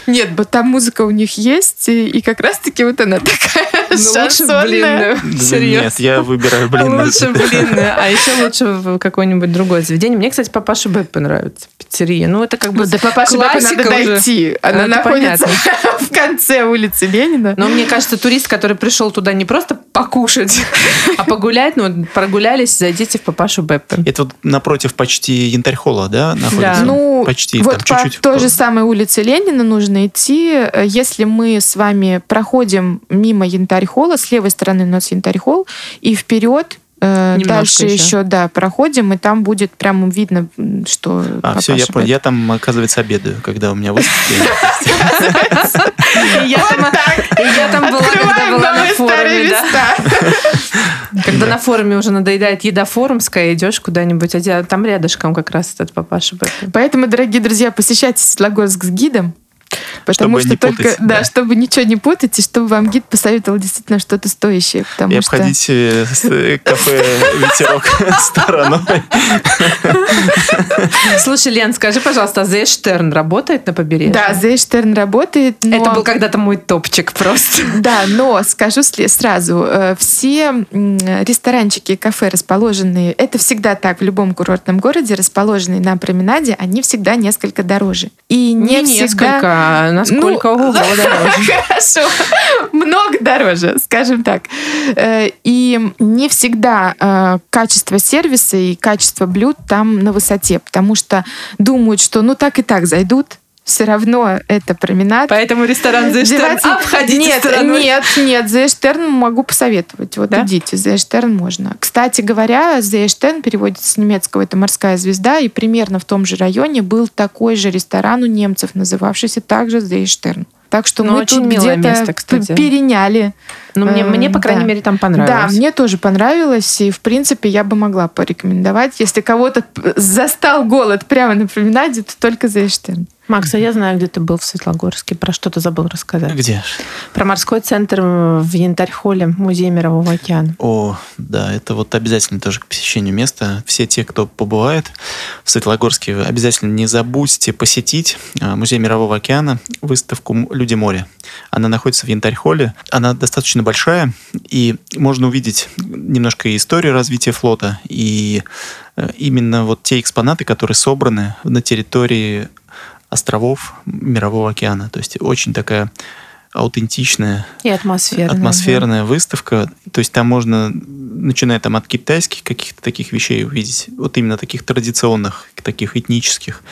Нет, вот там музыка у них есть, и, и как раз-таки вот она такая Ну, лучше шансонная. блинную. Да Серьезно. Нет, я выбираю блин. Лучше блинную. А еще лучше в какое-нибудь другое заведение. Мне, кстати, папаша Беппе нравится. Пиццерия. Ну, это как бы Ну, до папаши Беппе надо уже. дойти. Она Это находится в конце улицы Ленина. Но мне кажется, турист, который пришел туда не просто покушать, а погулять, ну, прогулялись, зайдите в папашу Беппе. Это вот напротив почти янтарь-холла, да, находится? Да. Ну, почти, вот там по чуть-чуть. той же самой улице Ленина нужно идти. Э, Если мы с вами проходим мимо Янтарь-холла, с левой стороны у нас Янтарь-холл, и вперед э, Немножко дальше еще. еще. да, проходим, и там будет прямо видно, что А, все, я. Беппе. Я там, оказывается, обедаю, когда у меня выставки. Я там, была, когда была на форуме. Когда на форуме уже надоедает еда форумская, идешь куда-нибудь, а там рядышком как раз этот папаша. Поэтому, дорогие друзья, посещайте Светлогорск с гидом. Потому Чтобы что не только, путать, да, да. чтобы ничего не путать, и чтобы вам гид посоветовал действительно что-то стоящее. Потому И что... обходите с- э, кафе «Ветерок» стороной. Слушай, Лен, скажи, пожалуйста, а The Штерн работает на побережье? Да, Зейштерн работает, но... Это был когда-то мой топчик просто. Да, но скажу сразу, э, все ресторанчики и кафе, расположенные, это всегда так в любом курортном городе, расположенные на променаде, они всегда несколько дороже. И не, Не всегда... несколько, а насколько Ну, ого дороже. Хорошо, много дороже, скажем так. Э, И не всегда э, качество сервиса и качество блюд там на высоте, потому что думают, что ну так и так зайдут, все равно это променад. Поэтому ресторан The Штерн Деваться- обходите нет, стороной. нет, нет, Зейштерн могу посоветовать. Вот Да? идите, Зейштерн можно. Кстати говоря, Зейштерн переводится с немецкого, это морская звезда, и примерно в том же районе был такой же ресторан у немцев, называвшийся также Зейштерн. Так что Ну, мы очень тут где-то место, кстати. п- переняли. Ну, мне, Э, мне, по крайней да. мере, там Да, понравилось. мне тоже понравилось, и, в принципе, я бы могла порекомендовать. Если кого-то застал голод прямо на променаде, то только Зейштерн. Макс, а я знаю, где ты был в Светлогорске. Про что ты забыл рассказать. Где? Про морской центр в Янтарь-холле, музей Мирового океана. О, да, это вот обязательно тоже к посещению места. Все те, кто побывает в Светлогорске, обязательно не забудьте посетить а, Музей Мирового океана, выставку «М- «Люди моря». Она находится в Янтарь-холле. Она достаточно большая, и можно увидеть немножко историю развития флота, и э, именно вот те экспонаты, которые собраны на территории островов Мирового океана. То есть очень такая аутентичная И атмосферная. атмосферная выставка. То есть там можно, начиная там от китайских каких-то таких вещей увидеть, вот именно таких традиционных, таких этнических,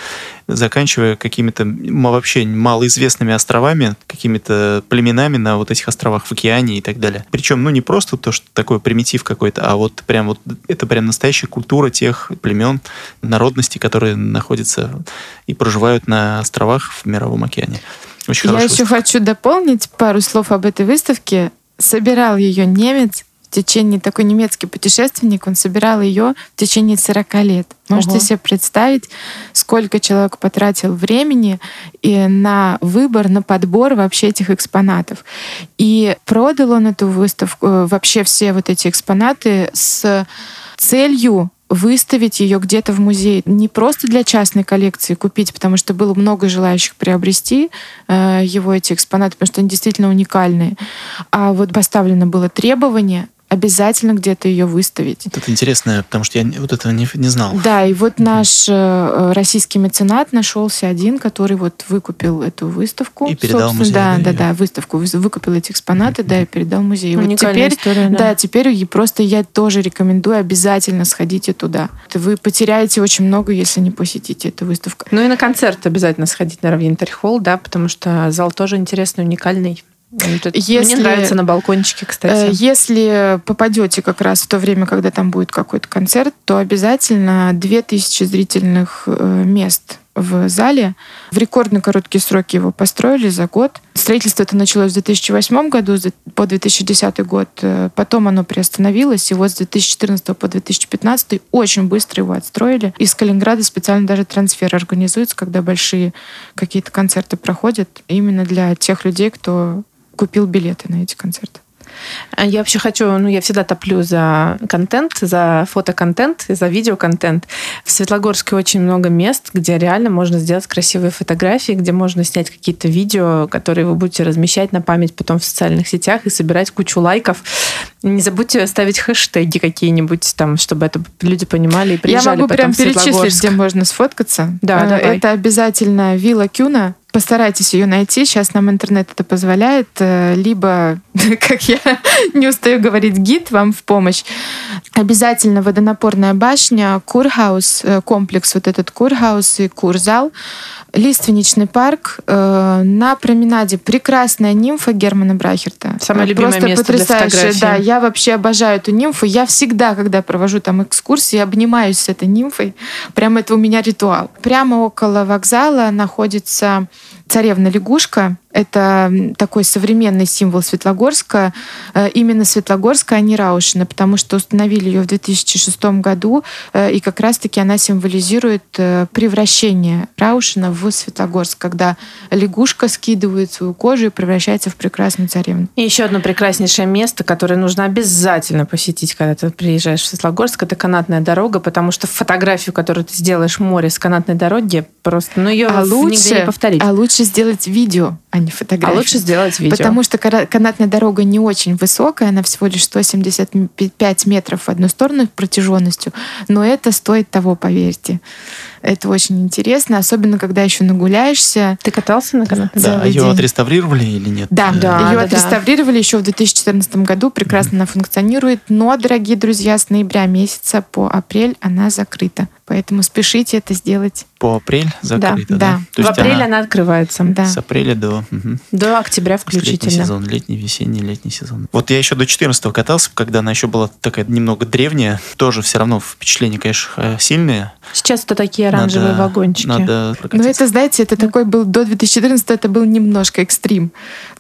заканчивая какими-то вообще малоизвестными островами, какими-то племенами на вот этих островах в океане и так далее. Причем, ну, не просто то, что такое примитив какой-то, а вот прям вот это прям настоящая культура тех племен, народностей, которые находятся и проживают на островах в Мировом океане. Очень Я еще хочу дополнить пару слов об этой выставке. Собирал ее немец в течение, такой немецкий путешественник, он собирал ее в течение 40 лет. Можете Ого. себе представить, сколько человек потратил времени и на выбор, на подбор вообще этих экспонатов. И продал он эту выставку, э, вообще все вот эти экспонаты с целью выставить ее где-то в музее. Не просто для частной коллекции купить, потому что было много желающих приобрести э, его эти экспонаты, потому что они действительно уникальные. А вот поставлено было требование обязательно где-то ее выставить. Вот это интересно, потому что я вот этого не, не знал. Да, и вот наш э, российский меценат нашелся один, который вот выкупил эту выставку. И передал собственно, музею, Да, да, да, её? да, выставку. Вы- Выкупил эти экспонаты, да, и передал музею. Вот Уникальная теперь, история, да. да, теперь и просто я тоже рекомендую обязательно сходите туда. Вы потеряете очень много, если не посетите эту выставку. Ну и на концерт обязательно сходить на Янтарь холл, да, потому что зал тоже интересный, уникальный. Если, Мне нравится на балкончике, кстати. Э, если попадете как раз в то время, когда там будет какой-то концерт, то обязательно 2000 зрительных э, мест в зале. В рекордно короткие сроки его построили за год. Строительство это началось в 2008 году по 2010 год. Э, потом оно приостановилось. И вот с 2014 по 2015 очень быстро его отстроили. Из Калининграда специально даже трансфер организуется, когда большие какие-то концерты проходят. Именно для тех людей, кто купил билеты на эти концерты. А я вообще хочу, ну, я всегда топлю за контент, за фотоконтент, за видеоконтент. В Светлогорске очень много мест, где реально можно сделать красивые фотографии, где можно снять какие-то видео, которые вы будете размещать на память потом в социальных сетях и собирать кучу лайков. Не забудьте ставить хэштеги какие-нибудь там, чтобы это люди понимали и приезжали Я могу потом прям перечислить, где можно сфоткаться. Да, э, давай. Это обязательно Вилла Кюна, Постарайтесь ее найти. Сейчас нам интернет это позволяет. Э, либо, как я не устаю говорить, гид вам в помощь. Обязательно водонапорная башня, курхаус, э, комплекс вот этот курхаус и курзал. Лиственничный парк. Э, на променаде прекрасная нимфа Германа Брахерта. Самое любимое Просто место потрясающее. для Да, я вообще обожаю эту нимфу. Я всегда, когда провожу там экскурсии, обнимаюсь с этой нимфой. Прямо это у меня ритуал. Прямо около вокзала находится царевна лягушка. Это такой современный символ Светлогорска. Э, именно Светлогорска, а не Раушина, потому что установили ее в 2006 году, э, и как раз-таки она символизирует э, превращение Раушина в Светлогорск, когда лягушка скидывает свою кожу и превращается в прекрасную царевну. И еще одно прекраснейшее место, которое нужно обязательно посетить, когда ты приезжаешь в Светлогорск, это канатная дорога, потому что фотографию, которую ты сделаешь в море с канатной дороги, просто, ну ее а лучше, не повторить. А лучше сделать видео, а не фотографию. А лучше сделать видео. Потому что канатная дорога не очень высокая, она всего лишь 175 метров в одну сторону протяженностью, но это стоит того, поверьте. Это очень интересно, особенно когда еще нагуляешься. Ты катался на канатной Да, ее день. отреставрировали или нет? Да, да ее да, отреставрировали да. еще в 2014 году, прекрасно mm-hmm. она функционирует, но, дорогие друзья, с ноября месяца по апрель она закрыта. Поэтому спешите это сделать. По апрель закрыта, да? да. В апреле она, она открывается. Да. С апреля до... Угу. До октября включительно. Летний сезон, летний, весенний, летний сезон. Вот я еще до 14 катался, когда она еще была такая немного древняя. Тоже все равно впечатления, конечно, э, сильные. Сейчас это такие оранжевые надо, вагончики. Надо Ну это, знаете, это такой был до 2014 это был немножко экстрим.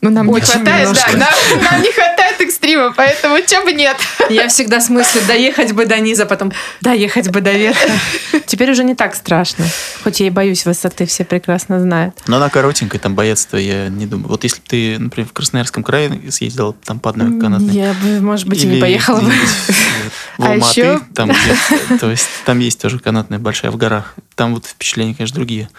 Но нам Очень не хватает, да, нам, нам не хватает экстрима, поэтому чем бы нет. Я всегда в смысле доехать бы до низа, потом доехать бы до верха. Теперь уже не так страшно. Хоть я и боюсь высоты, все прекрасно знают. Но она коротенькая, там бояться я не думаю. Вот если бы ты, например, в Красноярском крае съездила там по одной канатной. Я бы, может быть, и не поехала бы. В а Алматы, там, то есть там есть тоже канатная большая в горах. Там вот впечатления, конечно, другие.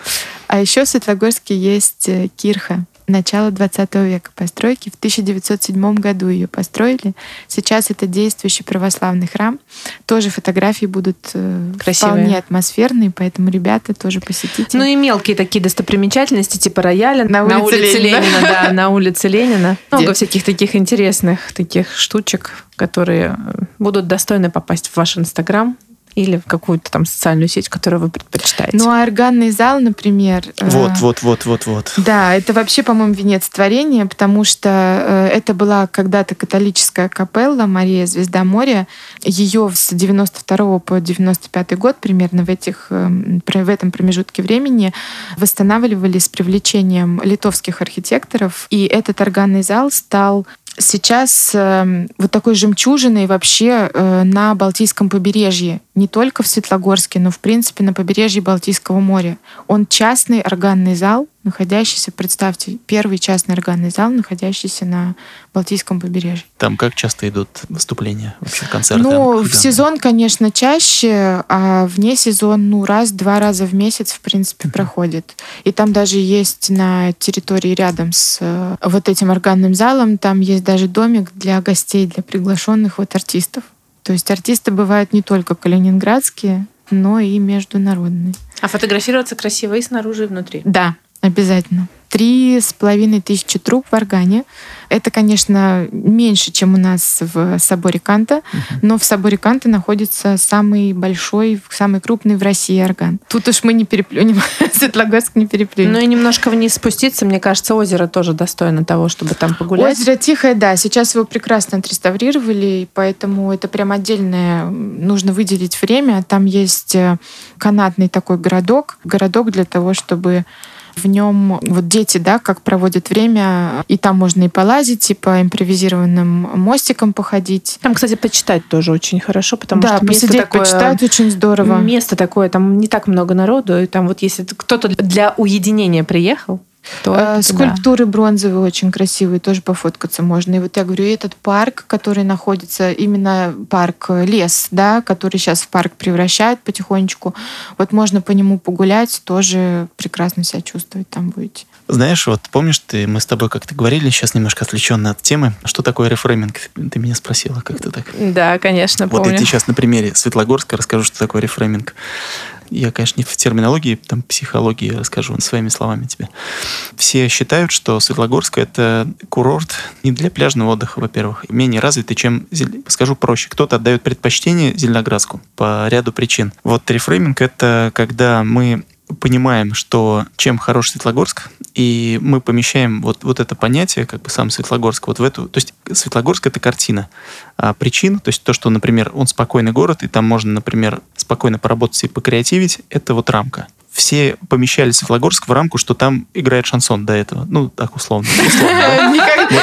А еще в Светлогорске есть э, кирха начала 20 века постройки. В 1907 году ее построили. Сейчас это действующий православный храм. Тоже фотографии будут э, Красивые. вполне атмосферные, поэтому ребята тоже посетите. Ну и мелкие такие достопримечательности, типа рояля на улице, на улице Ленина. Ленина. Да, на улице Ленина. Много всяких таких интересных таких штучек, которые будут достойны попасть в ваш Инстаграм или в какую-то там социальную сеть, которую вы предпочитаете. Ну, а органный зал, например... Вот, э, вот, вот, вот, вот. Да, это вообще, по-моему, венец творения, потому что э, это была когда-то католическая капелла Мария Звезда моря. Ее с 92 по 95 год примерно в, этих, э, в этом промежутке времени восстанавливали с привлечением литовских архитекторов. И этот органный зал стал сейчас э, вот такой жемчужиной вообще э, на Балтийском побережье. Не только в Светлогорске, но в принципе на побережье Балтийского моря. Он частный органный зал, находящийся, представьте, первый частный органный зал, находящийся на Балтийском побережье. Там как часто идут выступления, вообще концерты? Ну, в сезон, конечно, чаще, а вне сезон, ну, раз-два раза в месяц, в принципе, uh-huh. проходит. И там даже есть на территории рядом с э, вот этим органным залом, там есть даже домик для гостей, для приглашенных вот артистов. То есть артисты бывают не только калининградские, но и международные. А фотографироваться красиво и снаружи, и внутри? Да, Обязательно. три с половиной тысячи труб в органе. Это, конечно, меньше, чем у нас в соборе Канта, но в соборе Канта находится самый большой, самый крупный в России орган. Тут уж мы не переплюнем, Светлогорск не переплюнем. Ну и немножко вниз спуститься, мне кажется, озеро тоже достойно того, чтобы там погулять. Озеро Тихое, да, сейчас его прекрасно отреставрировали, поэтому это прям отдельное, нужно выделить время. Там есть э, канатный такой городок, городок для того, чтобы в нем вот дети, да, как проводят время, и там можно и полазить, и по импровизированным мостикам походить. Там, кстати, почитать тоже очень хорошо, потому да, что место такое, почитать очень здорово. Место такое, там не так много народу, и там вот если кто-то для уединения приехал, то Э, это да. Скульптуры бронзовые очень красивые, тоже пофоткаться можно. И вот я говорю, этот парк, который находится, именно парк э, лес, да, который сейчас в парк превращают потихонечку, вот можно по нему погулять, тоже прекрасно себя чувствовать там будете. Знаешь, вот помнишь, ты, мы с тобой как-то говорили, сейчас немножко отвлеченно от темы, что такое рефрейминг? Ты меня спросила как-то так. Да, конечно, Вот помню. я тебе сейчас на примере Светлогорска расскажу, что такое рефрейминг. Я, конечно, не в терминологии, там, психологии расскажу своими словами тебе. Все считают, что Светлогорск — это курорт не для пляжного отдыха, во-первых, менее развитый, чем... Скажу проще. Кто-то отдает предпочтение Зеленоградску по ряду причин. Вот рефрейминг — это когда мы понимаем, что чем хорош Светлогорск, и мы помещаем вот, вот это понятие, как бы сам Светлогорск, вот в эту... То есть Светлогорск — это картина а, причин, то есть то, что, например, он спокойный город, и там можно, например, спокойно поработать и покреативить, это вот рамка. Все помещали Светлогорск в рамку, что там играет шансон до этого. Ну, так условно.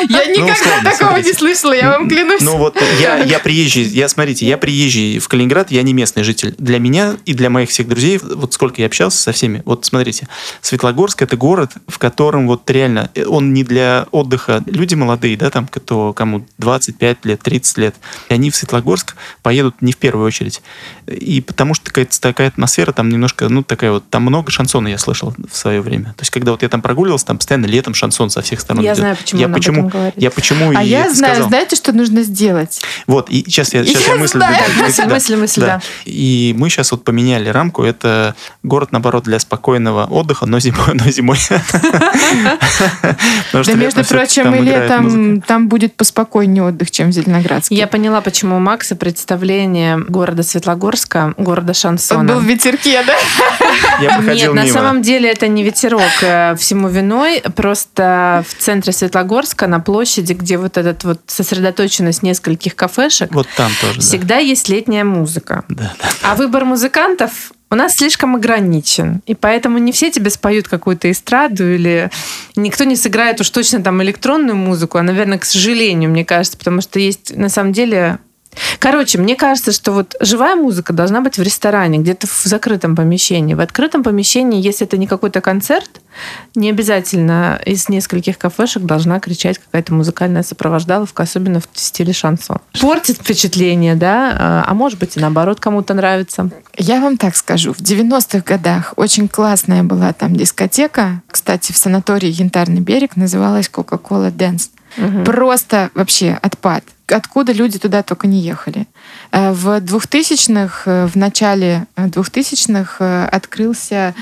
Я Ну, никогда такого не слышала, я вам клянусь. Ну вот я, я приезжий, я смотрите, я приезжий в Калининград, я не местный житель. Для меня и для моих всех друзей, вот сколько я общался со всеми, вот смотрите, Светлогорск это город, в котором вот реально э, он не для отдыха. Люди молодые, да, там, кто кому 25 лет, 30 лет, они в Светлогорск поедут не в первую очередь. И потому что такая, такая атмосфера там немножко, ну такая вот, там много шансона я слышал в свое время. То есть когда вот я там прогуливался, там постоянно летом шансон со всех сторон Я идет. знаю, почему я он об почему, этом говорит. я почему А и я это знаю, сказал. знаете, что нужно сделать? Вот, и сейчас я, сейчас я, Я мысль... знаю. додам. Мысль, мысль, мысль, да. И мы сейчас вот поменяли рамку. Это город, наоборот, для спокойного отдыха, но зимой. Но зимой. Да, между прочим, и летом там будет поспокойнее отдых, чем в Зеленоградске. Я поняла, почему у Макса представление города Светлогорска, города Он Шансона. был в ветерке, да? Я проходил Нет, на мимо. самом деле это не ветерок э, всему виной. Просто в центре Светлогорска, на площади, где вот этот вот сосредоточенность нескольких кафешек, Вот там тоже, да. всегда есть летняя музыка. Да, да. А выбор музыкантов у нас слишком ограничен. И поэтому не все тебе споют какую-то эстраду или никто не сыграет уж точно там электронную музыку, а, наверное, к сожалению, мне кажется, потому что есть на самом деле... Короче, мне кажется, что вот живая музыка должна быть в ресторане, где-то в закрытом помещении. В открытом помещении, если это не какой-то концерт, не обязательно из нескольких кафешек должна кричать какая-то музыкальная сопровождаловка, особенно в стиле шансон. Портит впечатление, да? А а может быть и наоборот кому-то нравится. Я вам так скажу, в 90-х годах очень классная была там дискотека. Кстати, в санатории «Янтарный берег» называлась «Coca-Cola Dance». Просто вообще отпад. Откуда люди туда только не ехали. Э, В 2000-х, э, в начале э, 2000-х э, открылся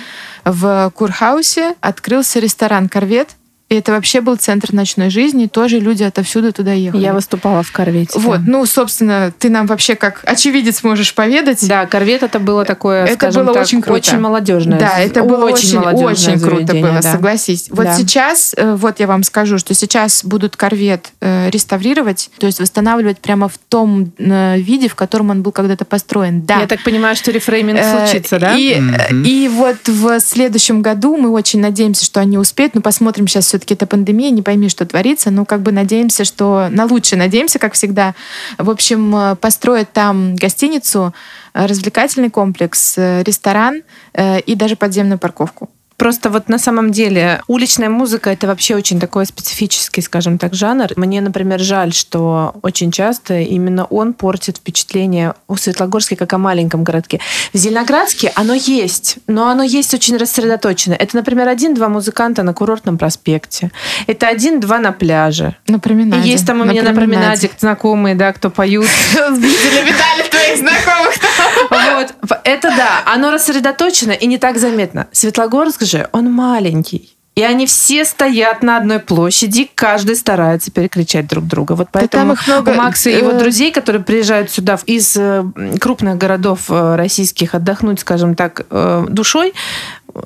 в Курхаусе, открылся ресторан «Корвет». И это вообще был центр ночной жизни, тоже люди отовсюду туда ехали. Я выступала в корвете. Вот, да. ну, собственно, ты нам вообще как очевидец можешь поведать. Да, корвет это было такое, Это скажем было так, очень круто. очень молодежное. Да, это было очень, очень круто было, да. согласись. Вот Да. сейчас, э, вот я вам скажу, что сейчас будут корвет э, реставрировать, то есть восстанавливать прямо в том э, виде, в котором он был когда-то построен. Да. Я так понимаю, что рефрейминг Э, случится, да? И, Мгм. и вот в следующем году мы очень надеемся, что они успеют. Ну, посмотрим, сейчас все-таки это пандемия, не пойми, что творится. Ну, как бы надеемся, что на лучшее надеемся, как всегда. В общем, э, построят там гостиницу, э, развлекательный комплекс, э, ресторан и даже подземную парковку. Просто вот на самом деле уличная музыка это вообще очень такой специфический, скажем так, жанр. Мне, например, жаль, что очень часто именно он портит впечатление о Светлогорске как о маленьком городке. В Зеленоградске оно есть, но оно есть очень рассредоточено. Это, например, один-два музыканта на курортном проспекте. Это один-два на пляже. На променаде. И есть там у меня на променаде знакомые, да, кто поют. Видели, видали твоих знакомых. Вот. Это да, оно рассредоточено и не так заметно. Светлогорск же, он маленький. И они все стоят на одной площади, каждый старается перекричать друг друга. Вот поэтому там их много, у Макса и его э, друзей, которые приезжают сюда из э, крупных городов э, российских отдохнуть, скажем так, душой,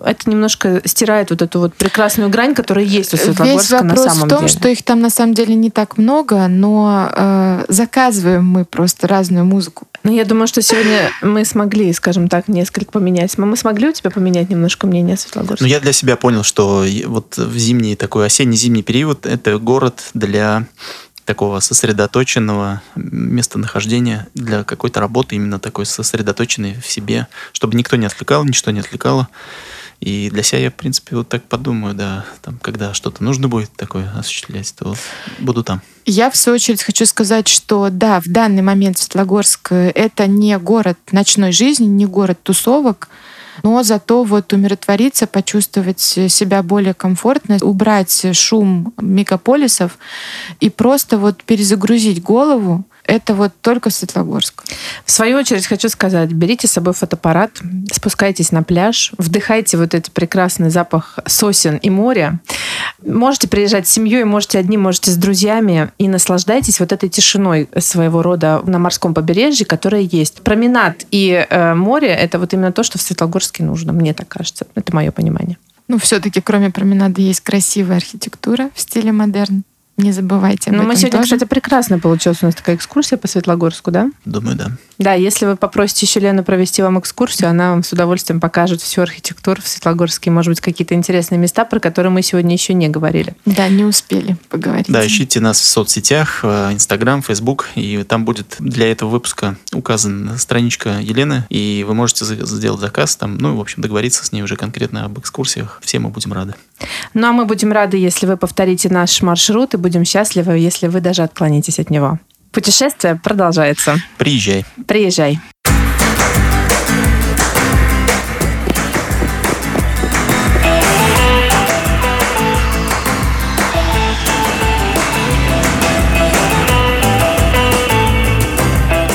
это немножко стирает вот эту вот прекрасную грань, которая есть у Весь Светлогорска на вопрос самом в том, деле. что их там на самом деле не так много, но э, заказываем мы просто разную музыку. Ну, я думаю, что сегодня мы смогли, скажем так, несколько поменять. Мы смогли у тебя поменять немножко мнение о Светлогорске? Ну, я для себя понял, что вот в зимний такой осенне-зимний период это город для такого сосредоточенного местонахождения, для какой-то работы именно такой сосредоточенной в себе, чтобы никто не отвлекал, ничто не отвлекало. И для себя я, в принципе, вот так подумаю, да, там, когда что-то нужно будет такое осуществлять, то буду там. Я, в свою очередь, хочу сказать, что да, в данный момент Светлогорск это не город ночной жизни, не город тусовок, но зато вот умиротвориться, почувствовать себя более комфортно, убрать шум мегаполисов и просто вот перезагрузить голову, это вот только Светлогорск. В свою очередь хочу сказать, берите с собой фотоаппарат, спускайтесь на пляж, вдыхайте вот этот прекрасный запах сосен и моря. Можете приезжать с семьей, можете одни, можете с друзьями и наслаждайтесь вот этой тишиной своего рода на морском побережье, которая есть. Променад и э, море — это вот именно то, что в Светлогорске нужно, мне так кажется. Это мое понимание. Ну, все-таки, кроме променада, есть красивая архитектура в стиле модерн. Не забывайте об Ну, мы этом сегодня, тоже. кстати, прекрасно получилась у нас такая экскурсия по Светлогорску, да? Думаю, да. Да, если вы попросите еще Лену провести вам экскурсию, она вам с удовольствием покажет всю архитектуру в Светлогорске, может быть, какие-то интересные места, про которые мы сегодня еще не говорили. Да, не успели поговорить. Да, ищите нас в соцсетях, э, Инстаграм, Фейсбук, и там будет для этого выпуска указана страничка Елены, и вы можете сделать заказ там, ну, в общем, договориться с ней уже конкретно об экскурсиях. Все мы будем рады. Ну, а мы будем рады, если вы повторите наш маршрут, и будем счастливы, если вы даже отклонитесь от него. Путешествие продолжается. Приезжай. Приезжай.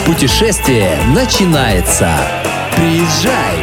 Путешествие начинается. Приезжай!